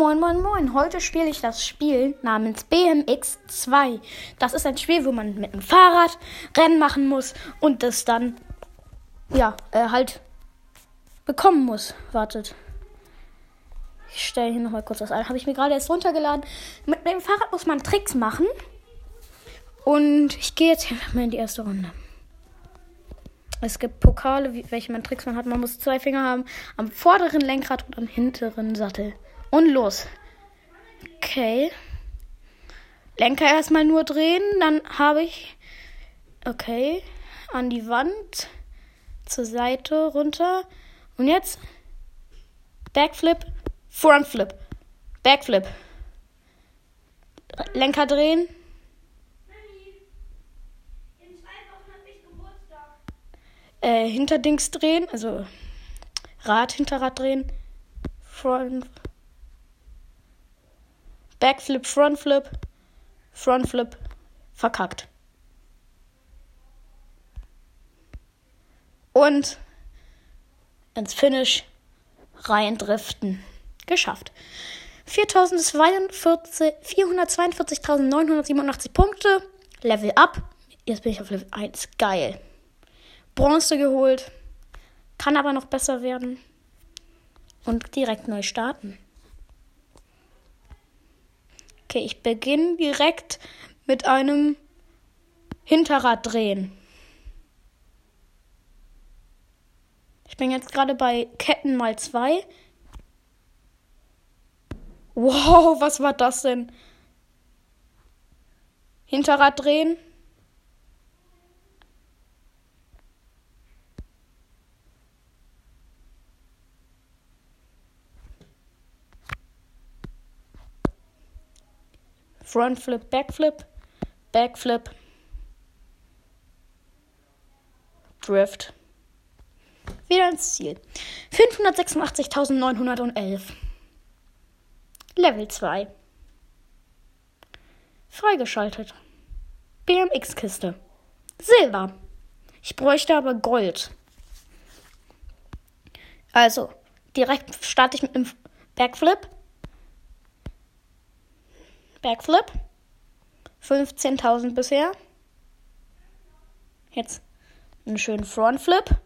Moin, moin, moin. Heute spiele ich das Spiel namens BMX 2. Das ist ein Spiel, wo man mit dem Fahrrad Rennen machen muss und das dann, ja, äh, halt bekommen muss. Wartet. Ich stelle hier nochmal kurz was ein. Habe ich mir gerade erst runtergeladen. Mit dem Fahrrad muss man Tricks machen. Und ich gehe jetzt einfach mal in die erste Runde. Es gibt Pokale, welche man Tricks man hat. Man muss zwei Finger haben am vorderen Lenkrad und am hinteren Sattel. Und los. Okay. Lenker erstmal nur drehen, dann habe ich. Okay. An die Wand. Zur Seite runter. Und jetzt. Backflip. Frontflip. Backflip. Lenker drehen. Äh, Hinterdings drehen, also Rad, Hinterrad drehen. Front. Backflip, Frontflip, Frontflip, verkackt. Und ins Finish reindriften. Geschafft. 442.987 Punkte. Level up. Jetzt bin ich auf Level 1. Geil. Bronze geholt. Kann aber noch besser werden. Und direkt neu starten. Okay, ich beginne direkt mit einem Hinterrad drehen. Ich bin jetzt gerade bei Ketten mal zwei. Wow, was war das denn? Hinterrad drehen. Frontflip, Backflip, Backflip, Drift. Wieder ins Ziel. 586.911. Level 2. Freigeschaltet. BMX-Kiste. Silber. Ich bräuchte aber Gold. Also, direkt starte ich mit einem Backflip. Backflip. 15.000 bisher. Jetzt einen schönen Frontflip.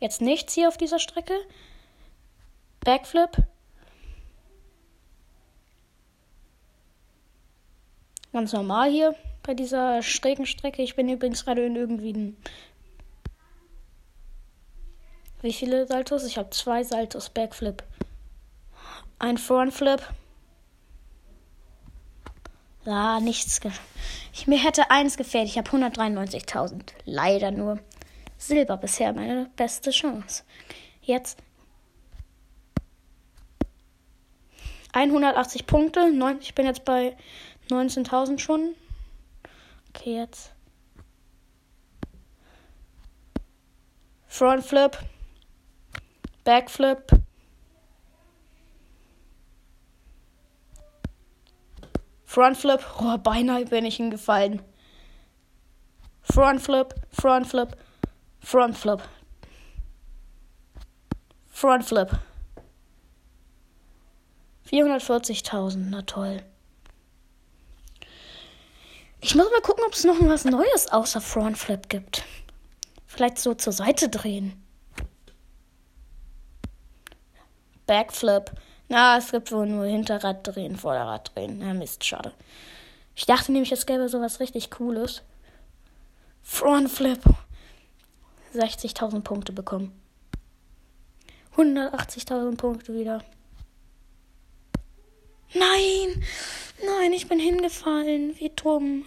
Jetzt nichts hier auf dieser Strecke. Backflip. Ganz normal hier bei dieser schrägen Strecke. Ich bin übrigens gerade in irgendwie. Wie viele Saltos? Ich habe zwei Saltos. Backflip. Ein Frontflip. Ja, nichts. Ich, mir hätte eins gefehlt. Ich habe 193.000. Leider nur. Silber bisher meine beste Chance. Jetzt 180 Punkte. Ich bin jetzt bei 19.000 schon. Okay, jetzt. Frontflip. Backflip. Frontflip. Oh, beinahe bin ich hingefallen. Frontflip, Frontflip, Frontflip. Frontflip. 440.000, na toll. Ich muss mal gucken, ob es noch was Neues außer Frontflip gibt. Vielleicht so zur Seite drehen. Backflip. Na, es gibt wohl nur Hinterrad drehen, Vorderrad drehen. Na, Mist, schade. Ich dachte nämlich, es gäbe sowas richtig Cooles. Frontflip. 60.000 Punkte bekommen. 180.000 Punkte wieder. Nein! Nein, ich bin hingefallen. Wie dumm.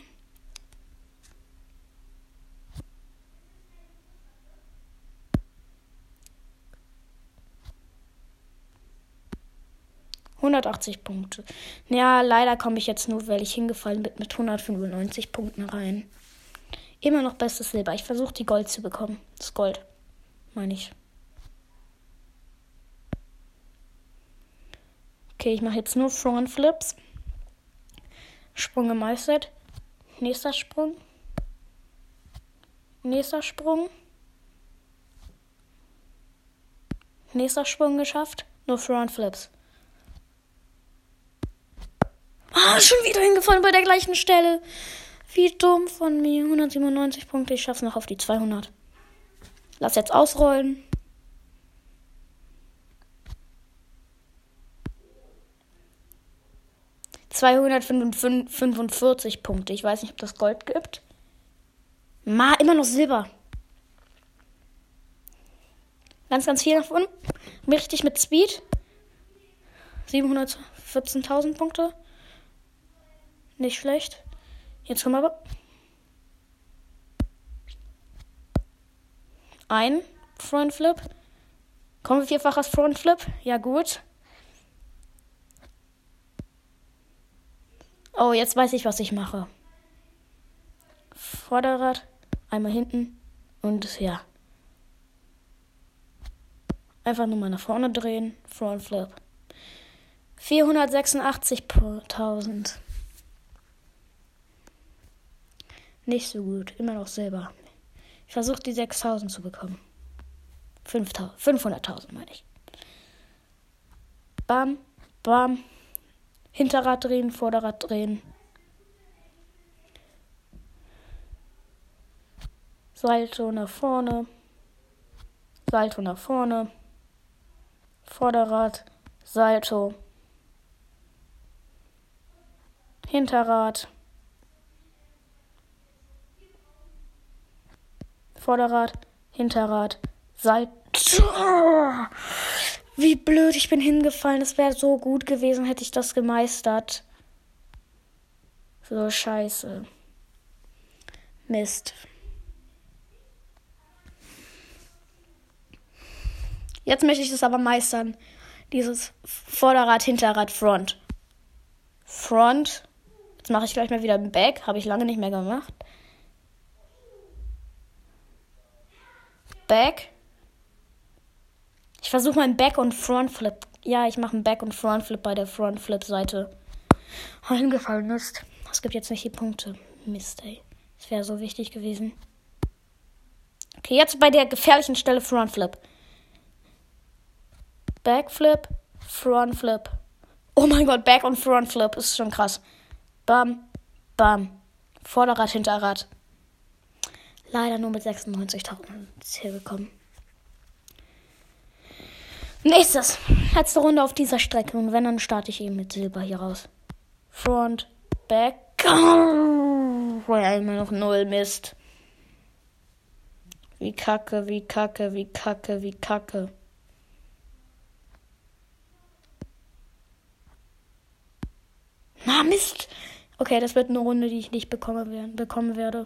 180 Punkte. Ja, leider komme ich jetzt nur, weil ich hingefallen bin, mit 195 Punkten rein. Immer noch bestes Silber. Ich versuche die Gold zu bekommen. Das Gold, meine ich. Okay, ich mache jetzt nur Front Flips. Sprung gemeistert. Nächster Sprung. Nächster Sprung. Nächster Sprung geschafft. Nur Front Flips. Ah, schon wieder hingefallen bei der gleichen Stelle. Wie dumm von mir. 197 Punkte. Ich schaff's noch auf die 200. Lass jetzt ausrollen. Zweihundertfünfundvierzig Punkte. Ich weiß nicht, ob das Gold gibt. Ma, immer noch Silber. Ganz, ganz viel unten. Richtig mit Speed. 714.000 Punkte. Nicht schlecht. Jetzt kommen wir. Ein Frontflip. Kommen wir vierfaches Frontflip? Ja, gut. Oh, jetzt weiß ich, was ich mache. Vorderrad, einmal hinten und ja. Einfach nur mal nach vorne drehen. Frontflip. 486.000. Nicht so gut. Immer noch Silber. Ich versuche die 6000 zu bekommen. 500.000 meine ich. Bam, bam. Hinterrad drehen, Vorderrad drehen. Salto nach vorne. Salto nach vorne. Vorderrad, Salto. Hinterrad. Vorderrad, Hinterrad, Salto. Wie blöd, ich bin hingefallen. Es wäre so gut gewesen, hätte ich das gemeistert. So scheiße. Mist. Jetzt möchte ich es aber meistern. Dieses Vorderrad, Hinterrad, Front. Front. Jetzt mache ich gleich mal wieder ein Back. Habe ich lange nicht mehr gemacht. Back. Ich versuche mal einen Back- und Frontflip. Ja, ich mache einen Back- und Frontflip bei der Frontflip-Seite. Hingefallen ist. Es gibt jetzt nicht die Punkte. Mist, ey. Das wäre so wichtig gewesen. Okay, jetzt bei der gefährlichen Stelle Frontflip. Backflip, Frontflip. Oh mein Gott, Back- und Frontflip ist schon krass. Bam, bam. Vorderrad, Hinterrad. Leider nur mit 96.000 Ziel gekommen. Nächstes. Letzte Runde auf dieser Strecke. Und wenn, dann starte ich eben mit Silber hier raus. Front, Back. Oh, immer noch null Mist. Wie kacke, wie kacke, wie kacke, wie kacke. Na, Mist. Okay, das wird eine Runde, die ich nicht bekommen, bekommen werde.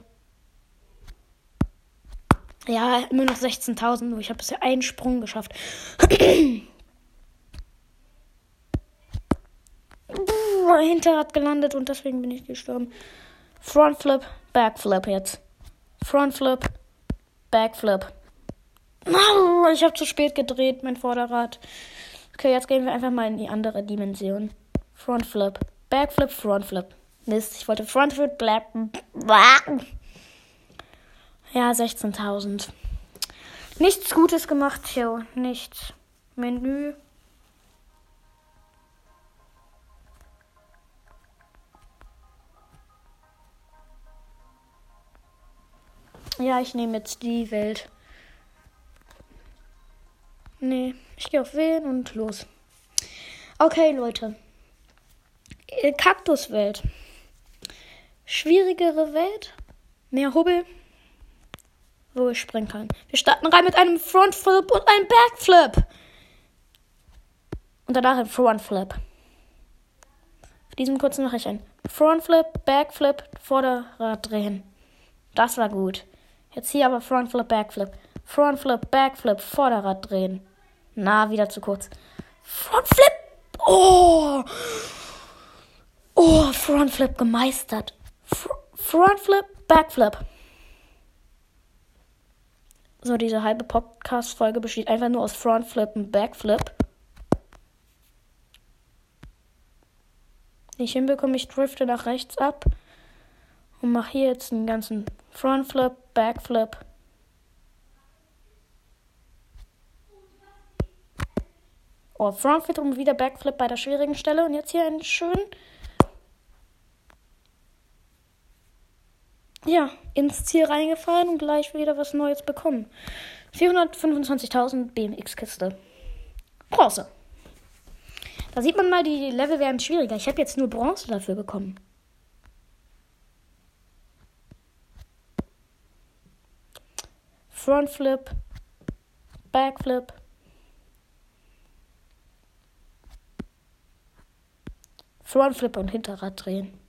Ja, immer noch 16.000. Ich habe bisher einen Sprung geschafft. Hinterrad gelandet und deswegen bin ich gestorben. Frontflip, Backflip jetzt. Frontflip, Backflip. Ich habe zu spät gedreht, mein Vorderrad. Okay, jetzt gehen wir einfach mal in die andere Dimension. Frontflip, Backflip, Frontflip. Mist, ich wollte Frontflip, Black. Ja, 16.000. Nichts Gutes gemacht, Joe. Nichts. Menü. Ja, ich nehme jetzt die Welt. Nee, ich gehe auf Wählen und los. Okay, Leute. Kaktuswelt. Schwierigere Welt. Mehr Hubbel wo ich springen kann. Wir starten rein mit einem Frontflip und einem Backflip. Und danach ein Frontflip. Für diesen kurzen mache ich ein Frontflip, Backflip, Vorderrad drehen. Das war gut. Jetzt hier aber Frontflip, Backflip. Frontflip, Backflip, Vorderrad drehen. Na, wieder zu kurz. Frontflip! Oh! Oh, Frontflip gemeistert. Fr Frontflip, Backflip. So, diese halbe Podcast-Folge besteht einfach nur aus Frontflip und Backflip. Nicht hinbekomme, ich drifte nach rechts ab und mache hier jetzt einen ganzen Frontflip, Backflip. Oh, Frontflip und wieder Backflip bei der schwierigen Stelle und jetzt hier einen schönen ja, ins Ziel reingefallen und gleich wieder was Neues bekommen. 425.000 BMX-Kiste. Bronze. Da sieht man mal, die Level werden schwieriger. Ich habe jetzt nur Bronze dafür bekommen. Frontflip, Backflip. Frontflip und Hinterrad drehen.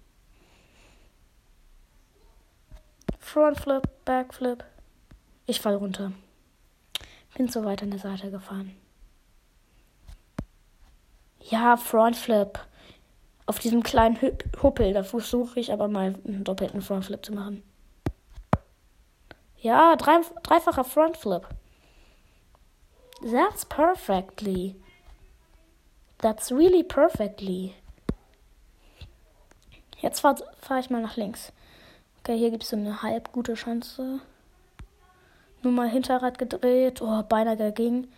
Frontflip, Backflip. Ich fall runter. Bin so weit an der Seite gefahren. Ja, Frontflip. Auf diesem kleinen Huppel. Da versuche ich aber mal einen doppelten Frontflip zu machen. Ja, drei, dreifacher Frontflip. That's perfectly. That's really perfectly. Jetzt fahre fahr ich mal nach links. Okay, hier gibt es so eine halb gute Chance. Nur mal Hinterrad gedreht. Oh, beinahe dagegen.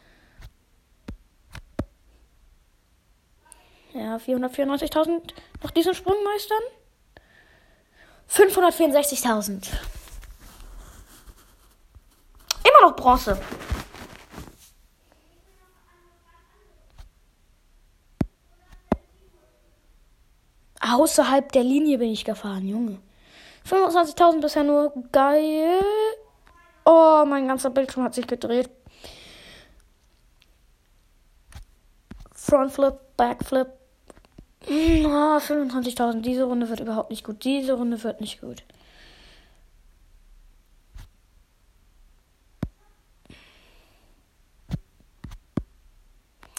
Ja, 494.000 nach diesem Sprung meistern. 564.000. Immer noch Bronze. Außerhalb der Linie bin ich gefahren, Junge. 25.000 bisher nur. Geil. Oh, mein ganzer Bildschirm hat sich gedreht. Frontflip, Backflip. Oh, 25.000. Diese Runde wird überhaupt nicht gut. Diese Runde wird nicht gut.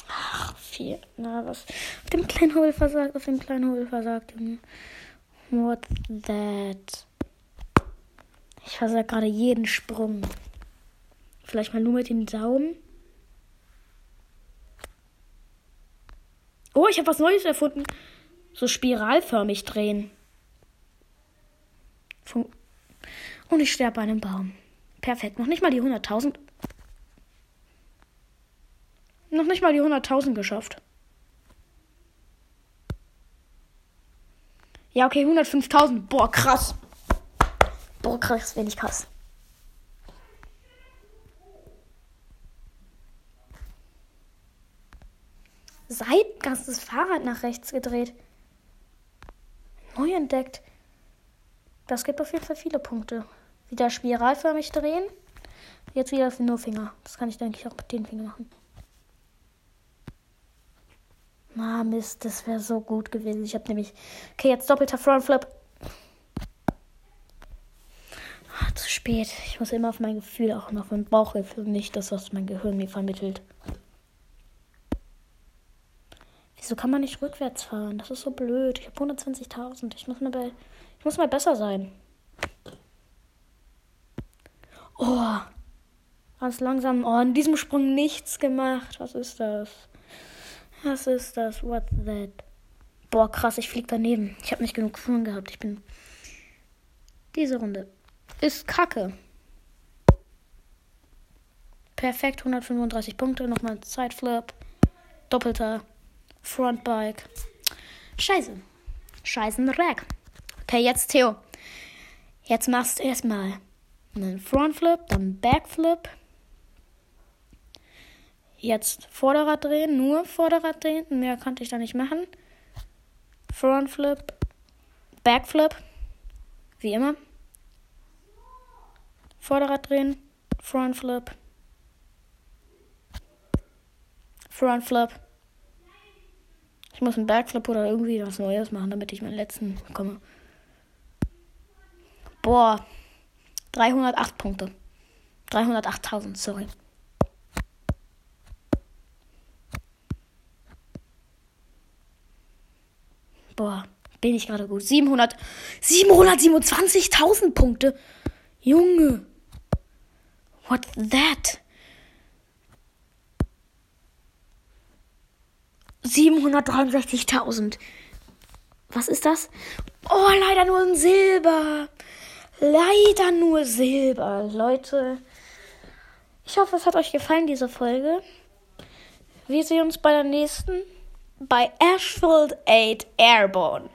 Ach, vier. Na, was? Auf dem kleinen Hobel versagt. Auf dem kleinen Hobel versagt, Junge. What that? Ich versag gerade jeden Sprung. Vielleicht mal nur mit den Daumen. Oh, ich habe was Neues erfunden. So spiralförmig drehen. Und ich sterbe bei einem Baum. Perfekt. Noch nicht mal die 100.000. Noch nicht mal die 100.000 geschafft. Ja, okay, 105.000. Boah, krass. Boah, krass, wenig krass. Seitgas das Fahrrad nach rechts gedreht. Neu entdeckt. Das gibt auf jeden Fall viele Punkte. Wieder spiralförmig drehen. Jetzt wieder für nur Finger. Das kann ich, denke ich, auch mit den Fingern machen. Ah, Mist, das wäre so gut gewesen. Ich habe nämlich. Okay, jetzt doppelter Frontflip. Ah, zu spät. Ich muss immer auf mein Gefühl, auch noch auf mein Bauchgefühl, nicht das, was mein Gehirn mir vermittelt. Wieso kann man nicht rückwärts fahren? Das ist so blöd. Ich habe 120.000. Ich ich muss mal besser sein. Oh, ganz langsam. Oh, in diesem Sprung nichts gemacht. Was ist das? Was ist das? What that? Boah, krass, ich flieg daneben. Ich habe nicht genug Touren gehabt. Ich bin. Diese Runde ist kacke. Perfekt, 135 Punkte. Nochmal Zeitflip. Doppelter Frontbike. Scheiße. Scheißen Rack. Okay, jetzt Theo. Jetzt machst du erstmal einen Frontflip, dann Backflip, Jetzt Vorderrad drehen, nur Vorderrad drehen. Mehr konnte ich da nicht machen. Frontflip, Backflip, wie immer. Vorderrad drehen, Frontflip, Frontflip. Ich muss einen Backflip oder irgendwie was Neues machen, damit ich meinen letzten bekomme. Boah, 308 Punkte. 308.000, sorry. Boah, bin ich gerade gut. 700, 727.000 Punkte. Junge. What that? 763.000. Was ist das? Oh, leider nur ein Silber. Leider nur Silber. Leute, ich hoffe, es hat euch gefallen, diese Folge. Wir sehen uns bei der nächsten bei Ashfield 8 Airborne.